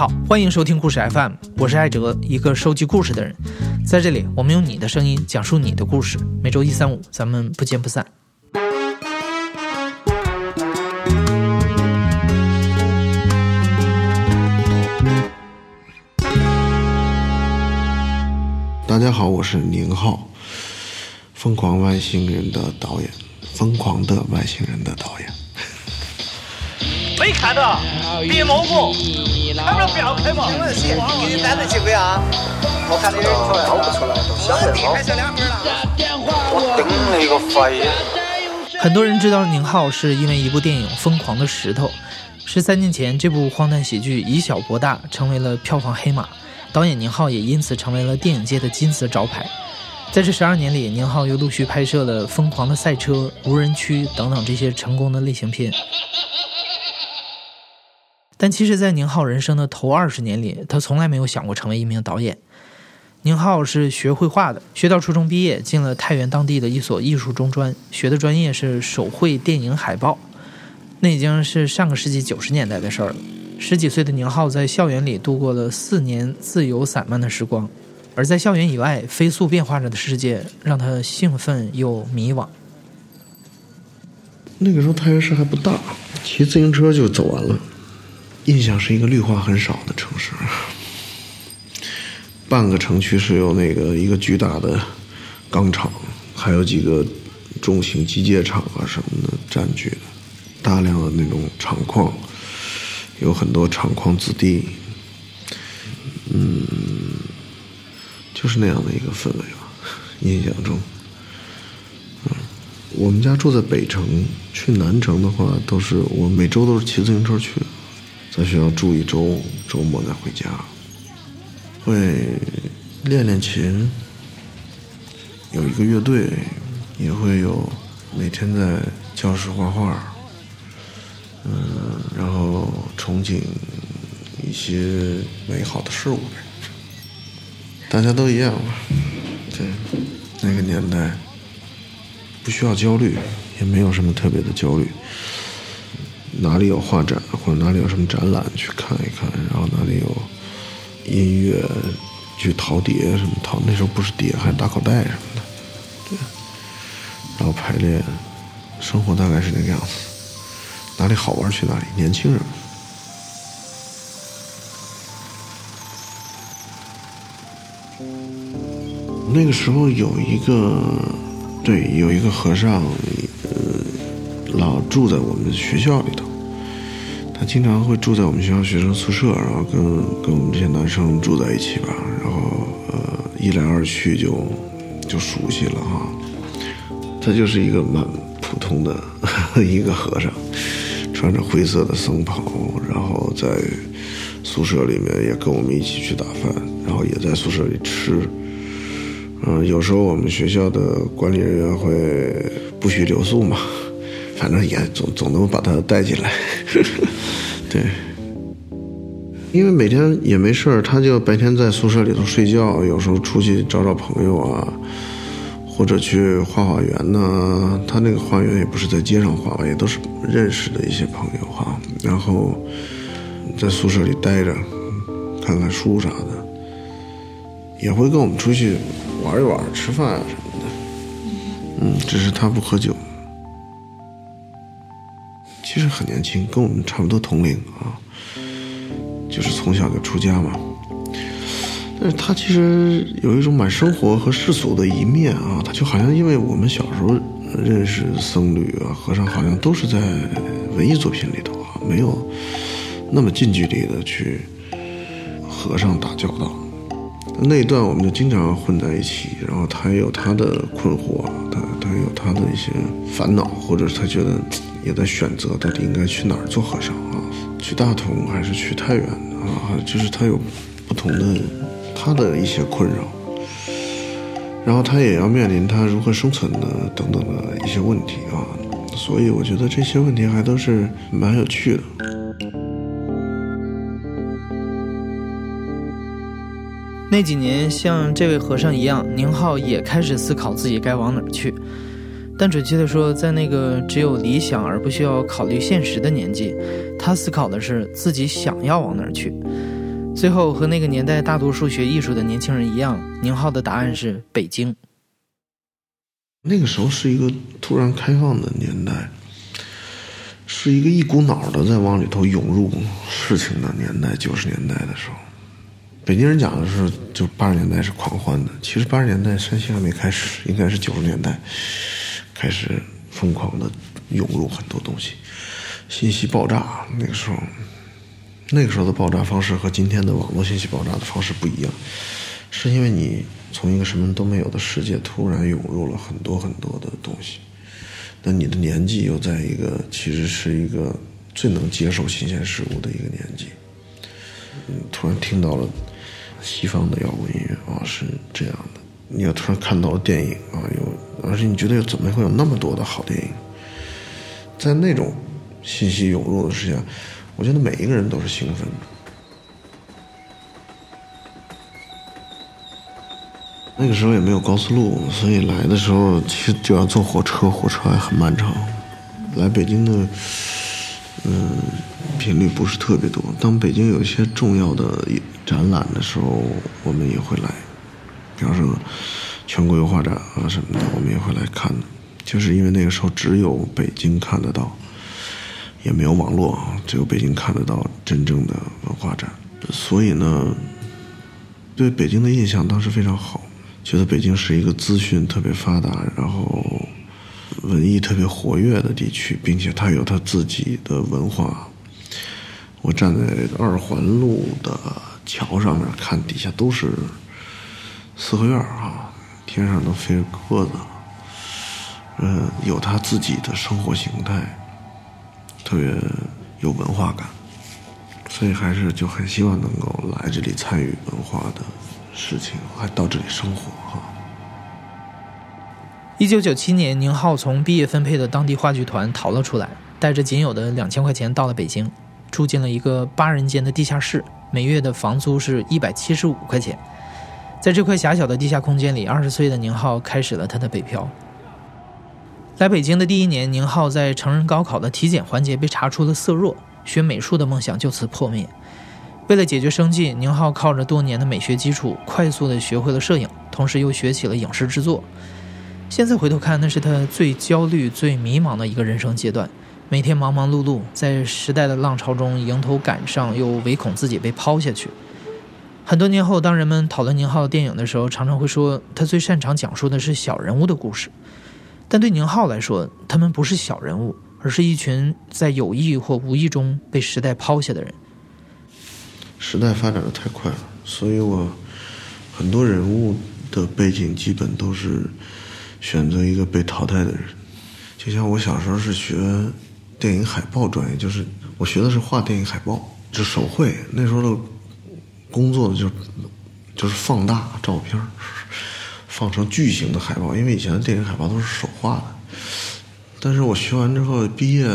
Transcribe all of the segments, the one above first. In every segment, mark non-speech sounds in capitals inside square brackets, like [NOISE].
好，欢迎收听故事 FM，我是艾哲，一个收集故事的人。在这里，我们用你的声音讲述你的故事。每周一、三、五，咱们不见不散。大家好，我是宁浩，《疯狂外星人》的导演，《疯狂的外星人》的导演。没看到，别蘑菇，还不能不要开嘛？请问是给你单子几个呀？我看你掏不出来，都想得好。还剩两份了。我顶你个肺。很多人知道宁浩是因为一部电影《疯狂的石头》，十三年前这部荒诞喜剧以小博大，成为了票房黑马。导演宁浩也因此成为了电影界的金字招牌。在这十二年里，宁浩又陆续拍摄了《疯狂的赛车》《无人区》等等这些成功的类型片。但其实，在宁浩人生的头二十年里，他从来没有想过成为一名导演。宁浩是学绘画的，学到初中毕业，进了太原当地的一所艺术中专，学的专业是手绘电影海报。那已经是上个世纪九十年代的事儿了。十几岁的宁浩在校园里度过了四年自由散漫的时光，而在校园以外飞速变化着的世界让他兴奋又迷惘。那个时候太原市还不大，骑自行车就走完了。印象是一个绿化很少的城市，半个城区是由那个一个巨大的钢厂，还有几个重型机械厂啊什么的占据的，大量的那种厂矿。有很多厂矿子弟，嗯，就是那样的一个氛围吧。印象中，嗯，我们家住在北城，去南城的话，都是我每周都是骑自行车去，在学校住一周，周末再回家。会练练琴，有一个乐队，也会有每天在教室画画。嗯，然后憧憬一些美好的事物呗，大家都一样吧。对，那个年代不需要焦虑，也没有什么特别的焦虑。哪里有画展或者哪里有什么展览去看一看，然后哪里有音乐去淘碟什么淘，那时候不是碟，还是打口袋什么的。对，然后排练，生活大概是那个样子。哪里好玩去哪里，年轻人。那个时候有一个，对，有一个和尚，呃，老住在我们学校里头。经常会住在我们学校学生宿舍，然后跟跟我们这些男生住在一起吧。然后呃，一来二去就就熟悉了哈。他就是一个蛮普通的 [LAUGHS] 一个和尚。穿着灰色的僧袍，然后在宿舍里面也跟我们一起去打饭，然后也在宿舍里吃。嗯，有时候我们学校的管理人员会不许留宿嘛，反正也总总能把他带进来。对，因为每天也没事儿，他就白天在宿舍里头睡觉，有时候出去找找朋友啊。或者去画画园呢？他那个花园也不是在街上画吧，也都是认识的一些朋友哈。然后在宿舍里待着，看看书啥的，也会跟我们出去玩一玩、吃饭啊什么的。嗯，只是他不喝酒。其实很年轻，跟我们差不多同龄啊，就是从小就出家嘛。但是他其实有一种蛮生活和世俗的一面啊，他就好像因为我们小时候认识僧侣啊、和尚，好像都是在文艺作品里头啊，没有那么近距离的去和尚打交道。那一段我们就经常混在一起，然后他也有他的困惑，他他有他的一些烦恼，或者他觉得也在选择到底应该去哪儿做和尚啊，去大同还是去太原啊，就是他有不同的。他的一些困扰，然后他也要面临他如何生存的等等的一些问题啊，所以我觉得这些问题还都是蛮有趣的。那几年，像这位和尚一样，宁浩也开始思考自己该往哪儿去。但准确的说，在那个只有理想而不需要考虑现实的年纪，他思考的是自己想要往哪儿去。最后，和那个年代大多数学艺术的年轻人一样，宁浩的答案是北京。那个时候是一个突然开放的年代，是一个一股脑的在往里头涌入事情的年代。九十年代的时候，北京人讲的是就八十年代是狂欢的，其实八十年代山西还没开始，应该是九十年代开始疯狂的涌入很多东西，信息爆炸。那个时候。那个时候的爆炸方式和今天的网络信息爆炸的方式不一样，是因为你从一个什么都没有的世界突然涌入了很多很多的东西，那你的年纪又在一个其实是一个最能接受新鲜事物的一个年纪，突然听到了西方的摇滚音乐啊，是这样的，你又突然看到了电影啊，有，而且你觉得怎么会有那么多的好电影，在那种信息涌入的时间。我觉得每一个人都是兴奋的。那个时候也没有高速路，所以来的时候其实就要坐火车，火车还很漫长。来北京的，嗯，频率不是特别多。当北京有一些重要的展览的时候，我们也会来。比方说，全国油画展啊什么的，我们也会来看。就是因为那个时候只有北京看得到。也没有网络，只有北京看得到真正的文化展，所以呢，对北京的印象当时非常好，觉得北京是一个资讯特别发达，然后文艺特别活跃的地区，并且它有它自己的文化。我站在二环路的桥上面看，底下都是四合院啊，天上都飞鸽子，嗯，有他自己的生活形态。特别有文化感，所以还是就很希望能够来这里参与文化的事情，还到这里生活哈。一九九七年，宁浩从毕业分配的当地话剧团逃了出来，带着仅有的两千块钱到了北京，住进了一个八人间的地下室，每月的房租是一百七十五块钱。在这块狭小的地下空间里，二十岁的宁浩开始了他的北漂。来北京的第一年，宁浩在成人高考的体检环节被查出了色弱，学美术的梦想就此破灭。为了解决生计，宁浩靠着多年的美学基础，快速地学会了摄影，同时又学起了影视制作。现在回头看，那是他最焦虑、最迷茫的一个人生阶段。每天忙忙碌碌，在时代的浪潮中迎头赶上，又唯恐自己被抛下去。很多年后，当人们讨论宁浩电影的时候，常常会说他最擅长讲述的是小人物的故事。但对宁浩来说，他们不是小人物，而是一群在有意或无意中被时代抛下的人。时代发展的太快了，所以我很多人物的背景基本都是选择一个被淘汰的人。就像我小时候是学电影海报专业，就是我学的是画电影海报，就手绘。那时候的工作就就是放大照片。放成巨型的海报，因为以前的电影海报都是手画的。但是我学完之后毕业，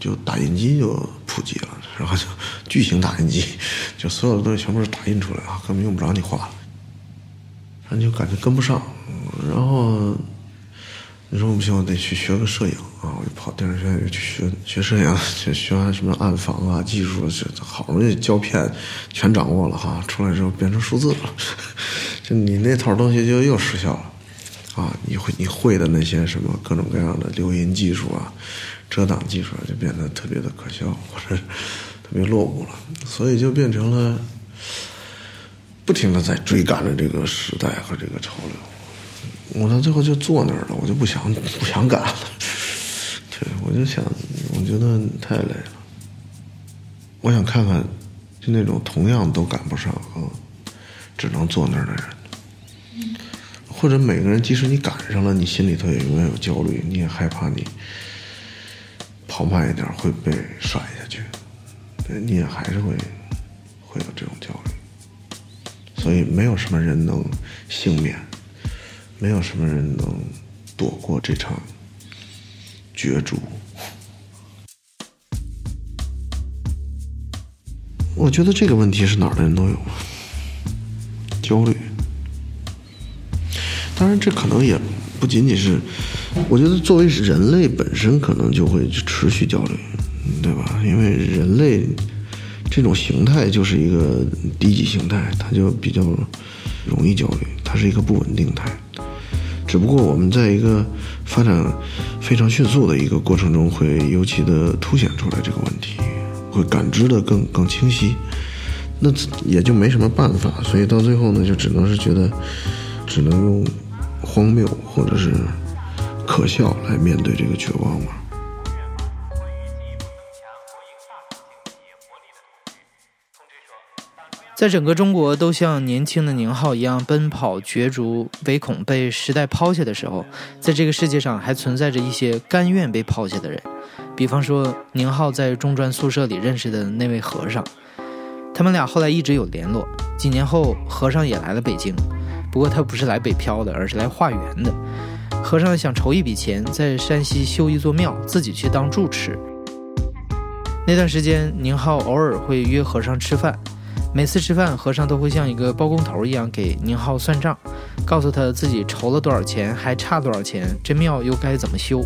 就打印机就普及了，然后就巨型打印机，[LAUGHS] 就所有的东西全部是打印出来啊，根本用不着你画了。那就感觉跟不上，然后你说不行，我得去学个摄影啊，我就跑电影学院去学学摄影，学学完什么暗房啊技术，这好容易胶片全掌握了哈，出来之后变成数字了。[LAUGHS] 就你那套东西就又失效了，啊，你会你会的那些什么各种各样的留音技术啊、遮挡技术啊，就变得特别的可笑或者特别落伍了，所以就变成了不停的在追赶着这个时代和这个潮流。我到最后就坐那儿了，我就不想 [LAUGHS] 不想赶了。对，我就想，我觉得太累了。我想看看，就那种同样都赶不上啊。只能坐那儿的人，或者每个人，即使你赶上了，你心里头也永远有焦虑，你也害怕你跑慢一点会被甩下去，对，你也还是会会有这种焦虑。所以，没有什么人能幸免，没有什么人能躲过这场角逐。我觉得这个问题是哪儿的人都有。焦虑，当然这可能也不仅仅是，我觉得作为人类本身可能就会持续焦虑，对吧？因为人类这种形态就是一个低级形态，它就比较容易焦虑，它是一个不稳定态。只不过我们在一个发展非常迅速的一个过程中，会尤其的凸显出来这个问题，会感知的更更清晰。那也就没什么办法，所以到最后呢，就只能是觉得，只能用荒谬或者是可笑来面对这个绝望嘛。在整个中国都像年轻的宁浩一样奔跑角逐，唯恐被时代抛下的时候，在这个世界上还存在着一些甘愿被抛下的人，比方说宁浩在中专宿舍里认识的那位和尚，他们俩后来一直有联络。几年后，和尚也来了北京，不过他不是来北漂的，而是来化缘的。和尚想筹一笔钱，在山西修一座庙，自己去当住持。那段时间，宁浩偶尔会约和尚吃饭。每次吃饭，和尚都会像一个包工头一样给宁浩算账，告诉他自己筹了多少钱，还差多少钱，这庙又该怎么修。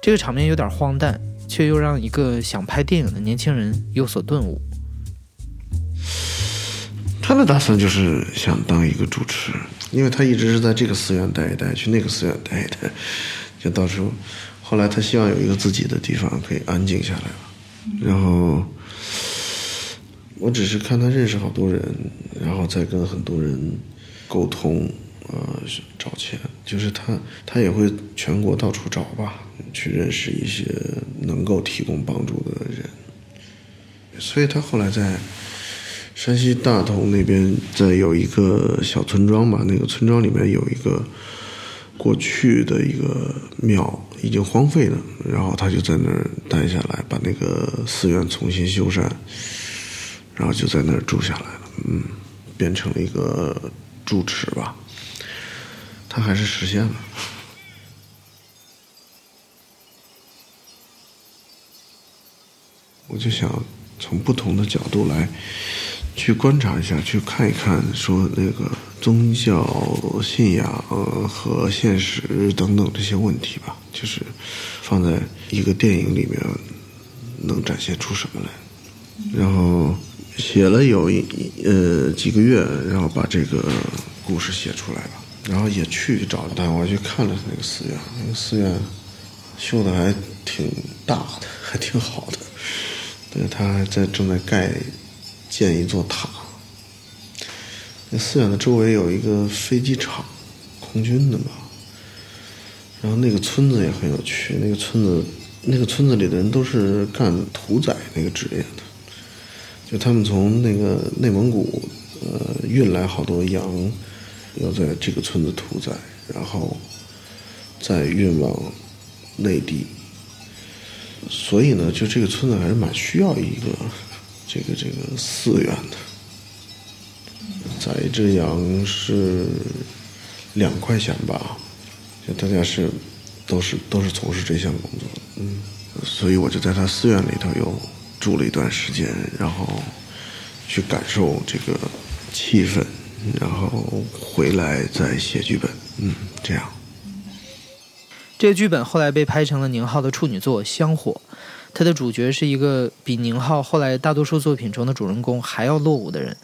这个场面有点荒诞，却又让一个想拍电影的年轻人有所顿悟。他的打算就是想当一个主持，因为他一直是在这个寺院待一待，去那个寺院待一待，就到时候，后来他希望有一个自己的地方可以安静下来了，然后。我只是看他认识好多人，然后再跟很多人沟通，呃，找钱，就是他他也会全国到处找吧，去认识一些能够提供帮助的人。所以他后来在山西大同那边，在有一个小村庄吧，那个村庄里面有一个过去的一个庙，已经荒废了，然后他就在那儿待下来，把那个寺院重新修缮。然后就在那儿住下来了，嗯，变成了一个住持吧。他还是实现了。我就想从不同的角度来去观察一下，去看一看，说那个宗教信仰和现实等等这些问题吧，就是放在一个电影里面能展现出什么来，然后。写了有一呃几个月，然后把这个故事写出来了，然后也去找他，我去看了那个寺院，那个寺院修的还挺大的，还挺好的。对他还在正在盖建一座塔。那寺院的周围有一个飞机场，空军的嘛。然后那个村子也很有趣，那个村子那个村子里的人都是干屠宰那个职业的。就他们从那个内蒙古，呃，运来好多羊，要在这个村子屠宰，然后再运往内地。所以呢，就这个村子还是蛮需要一个这个这个寺院的。宰一只羊是两块钱吧？就大家是都是都是从事这项工作，嗯，所以我就在他寺院里头有。住了一段时间，然后去感受这个气氛，然后回来再写剧本。嗯，这样。这个剧本后来被拍成了宁浩的处女作《香火》，他的主角是一个比宁浩后来大多数作品中的主人公还要落伍的人。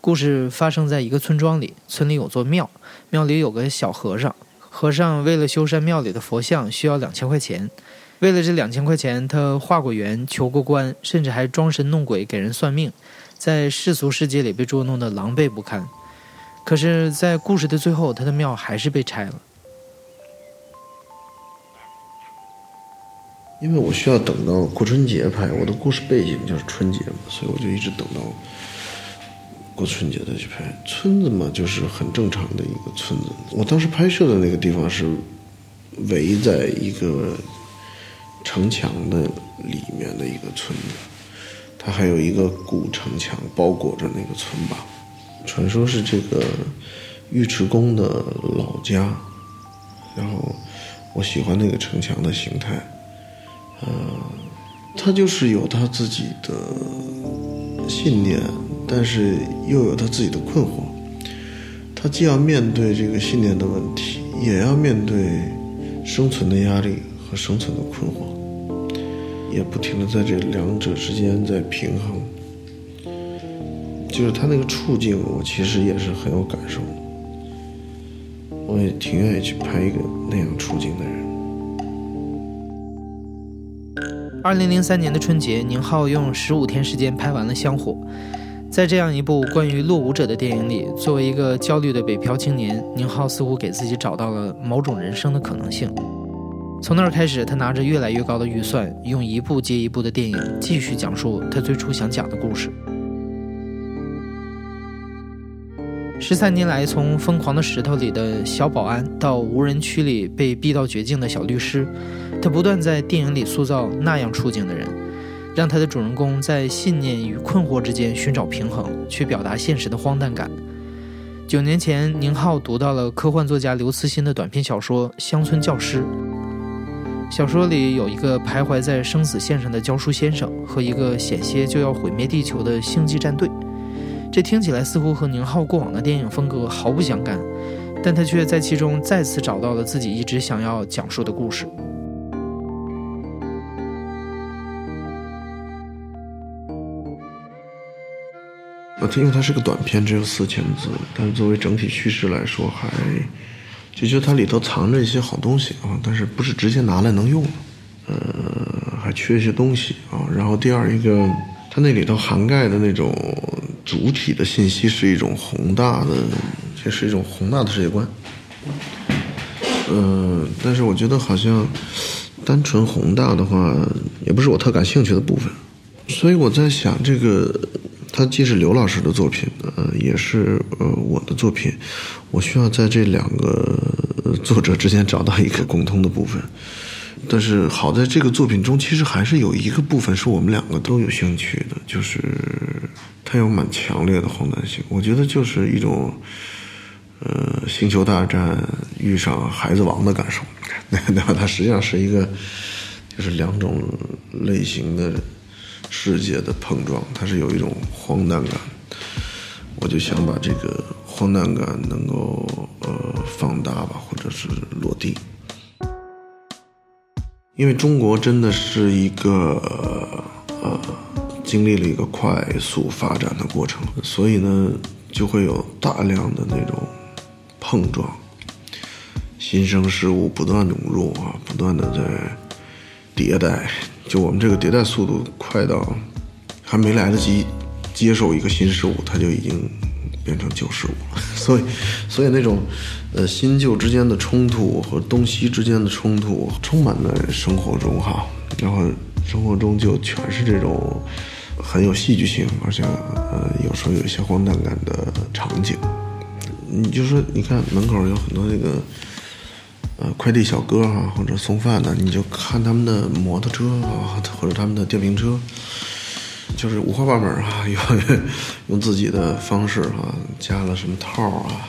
故事发生在一个村庄里，村里有座庙，庙里有个小和尚，和尚为了修缮庙里的佛像，需要两千块钱。为了这两千块钱，他化过缘、求过官，甚至还装神弄鬼给人算命，在世俗世界里被捉弄得狼狈不堪。可是，在故事的最后，他的庙还是被拆了。因为我需要等到过春节拍，我的故事背景就是春节嘛，所以我就一直等到过春节再去拍。村子嘛，就是很正常的一个村子。我当时拍摄的那个地方是围在一个。城墙的里面的一个村子，它还有一个古城墙包裹着那个村吧。传说是这个尉迟恭的老家。然后我喜欢那个城墙的形态，呃，他就是有他自己的信念，但是又有他自己的困惑。他既要面对这个信念的问题，也要面对生存的压力。和生存的困惑，也不停的在这两者之间在平衡。就是他那个处境，我其实也是很有感受。我也挺愿意去拍一个那样处境的人。二零零三年的春节，宁浩用十五天时间拍完了《香火》。在这样一部关于落伍者的电影里，作为一个焦虑的北漂青年，宁浩似乎给自己找到了某种人生的可能性。从那儿开始，他拿着越来越高的预算，用一部接一部的电影继续讲述他最初想讲的故事。十三年来，从《疯狂的石头》里的小保安到无人区里被逼到绝境的小律师，他不断在电影里塑造那样处境的人，让他的主人公在信念与困惑之间寻找平衡，去表达现实的荒诞感。九年前，宁浩读到了科幻作家刘慈欣的短篇小说《乡村教师》。小说里有一个徘徊在生死线上的教书先生和一个险些就要毁灭地球的星际战队，这听起来似乎和宁浩过往的电影风格毫不相干，但他却在其中再次找到了自己一直想要讲述的故事。呃，它因为它是个短片，只有四千字，但是作为整体叙事来说还。就觉得它里头藏着一些好东西啊，但是不是直接拿来能用，呃，还缺一些东西啊。然后第二一个，它那里头涵盖的那种主体的信息是一种宏大的，这是一种宏大的世界观。嗯，但是我觉得好像单纯宏大的话，也不是我特感兴趣的部分。所以我在想这个。它既是刘老师的作品，呃，也是呃我的作品，我需要在这两个作者之间找到一个共通的部分。但是好在这个作品中，其实还是有一个部分是我们两个都有兴趣的，就是它有蛮强烈的荒诞性。我觉得就是一种，呃，星球大战遇上孩子王的感受，那 [LAUGHS] 那？它实际上是一个，就是两种类型的。世界的碰撞，它是有一种荒诞感，我就想把这个荒诞感能够呃放大吧，或者是落地。因为中国真的是一个呃经历了一个快速发展的过程，所以呢就会有大量的那种碰撞，新生事物不断涌入啊，不断的在迭代。就我们这个迭代速度快到，还没来得及接受一个新事物，它就已经变成旧事物了。[LAUGHS] 所以，所以那种呃新旧之间的冲突和东西之间的冲突，充满在生活中哈。然后生活中就全是这种很有戏剧性，而且呃有时候有一些荒诞感的场景。你就说，你看门口有很多那个。呃，快递小哥哈，或者送饭的，你就看他们的摩托车啊，或者他们的电瓶车，就是五花八门啊，有 [LAUGHS] 用自己的方式哈，加了什么套啊，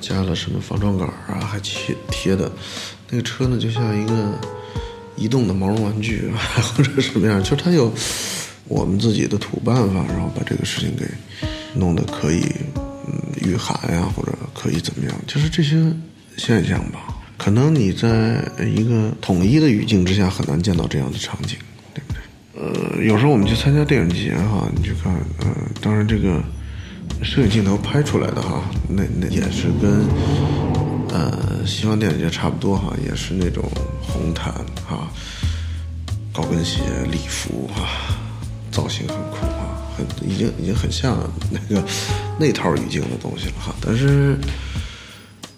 加了什么防撞杆啊，还贴贴的，那个车呢，就像一个移动的毛绒玩具啊，[LAUGHS] 或者什么样，就是它有我们自己的土办法，然后把这个事情给弄得可以嗯御寒呀，或者可以怎么样，就是这些现象吧。可能你在一个统一的语境之下很难见到这样的场景，呃，有时候我们去参加电影节哈，你去看，呃，当然这个摄影镜头拍出来的哈，那那也是跟呃西方电影节差不多哈，也是那种红毯哈，高跟鞋、礼服哈，造型很酷哈，很已经已经很像那个那套语境的东西了哈，但是。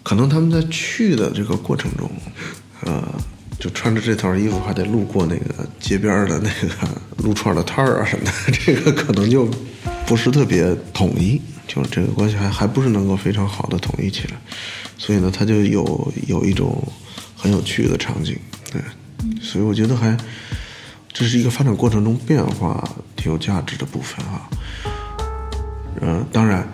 可能他们在去的这个过程中，呃，就穿着这套衣服，还得路过那个街边的那个撸串的摊儿啊什么的，[LAUGHS] 这个可能就不是特别统一，就是这个关系还还不是能够非常好的统一起来，所以呢，它就有有一种很有趣的场景，对，所以我觉得还这是一个发展过程中变化挺有价值的部分啊，呃，当然。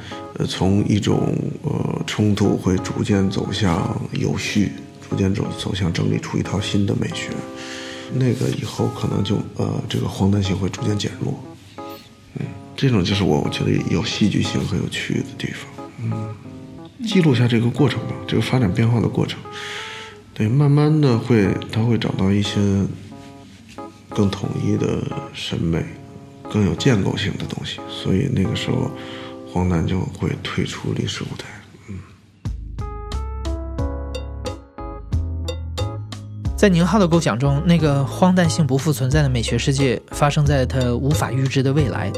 从一种呃冲突会逐渐走向有序，逐渐走走向整理出一套新的美学，那个以后可能就呃这个荒诞性会逐渐减弱，嗯，这种就是我我觉得有戏剧性和有趣的地方，嗯，记录下这个过程吧，这个发展变化的过程，对，慢慢的会他会找到一些更统一的审美，更有建构性的东西，所以那个时候。荒诞就会退出历史舞台。在宁浩的构想中，那个荒诞性不复存在的美学世界发生在他无法预知的未来，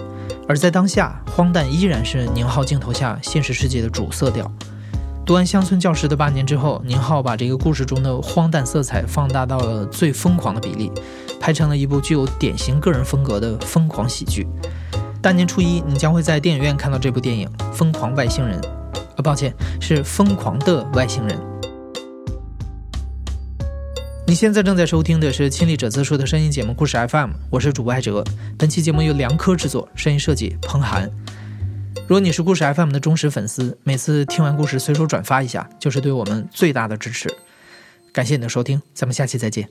而在当下，荒诞依然是宁浩镜头下现实世界的主色调。读完《乡村教师》的八年之后，宁浩把这个故事中的荒诞色彩放大到了最疯狂的比例，拍成了一部具有典型个人风格的疯狂喜剧。大年初一，你将会在电影院看到这部电影《疯狂外星人》。呃，抱歉，是《疯狂的外星人》。你现在正在收听的是亲历者自述的声音节目《故事 FM》，我是主播艾哲。本期节目由梁科制作，声音设计彭涵。如果你是故事 FM 的忠实粉丝，每次听完故事随手转发一下，就是对我们最大的支持。感谢你的收听，咱们下期再见。